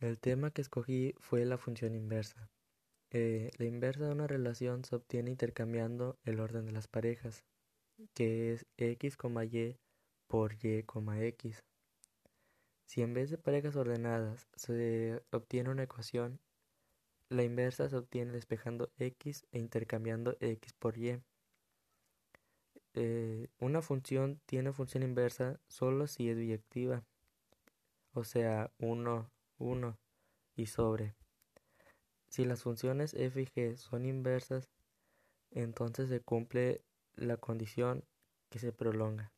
El tema que escogí fue la función inversa. Eh, la inversa de una relación se obtiene intercambiando el orden de las parejas, que es x, y por y, x. Si en vez de parejas ordenadas se obtiene una ecuación, la inversa se obtiene despejando x e intercambiando x por y. Eh, una función tiene función inversa solo si es biyectiva, o sea, 1, 1 y sobre. Si las funciones f y g son inversas, entonces se cumple la condición que se prolonga.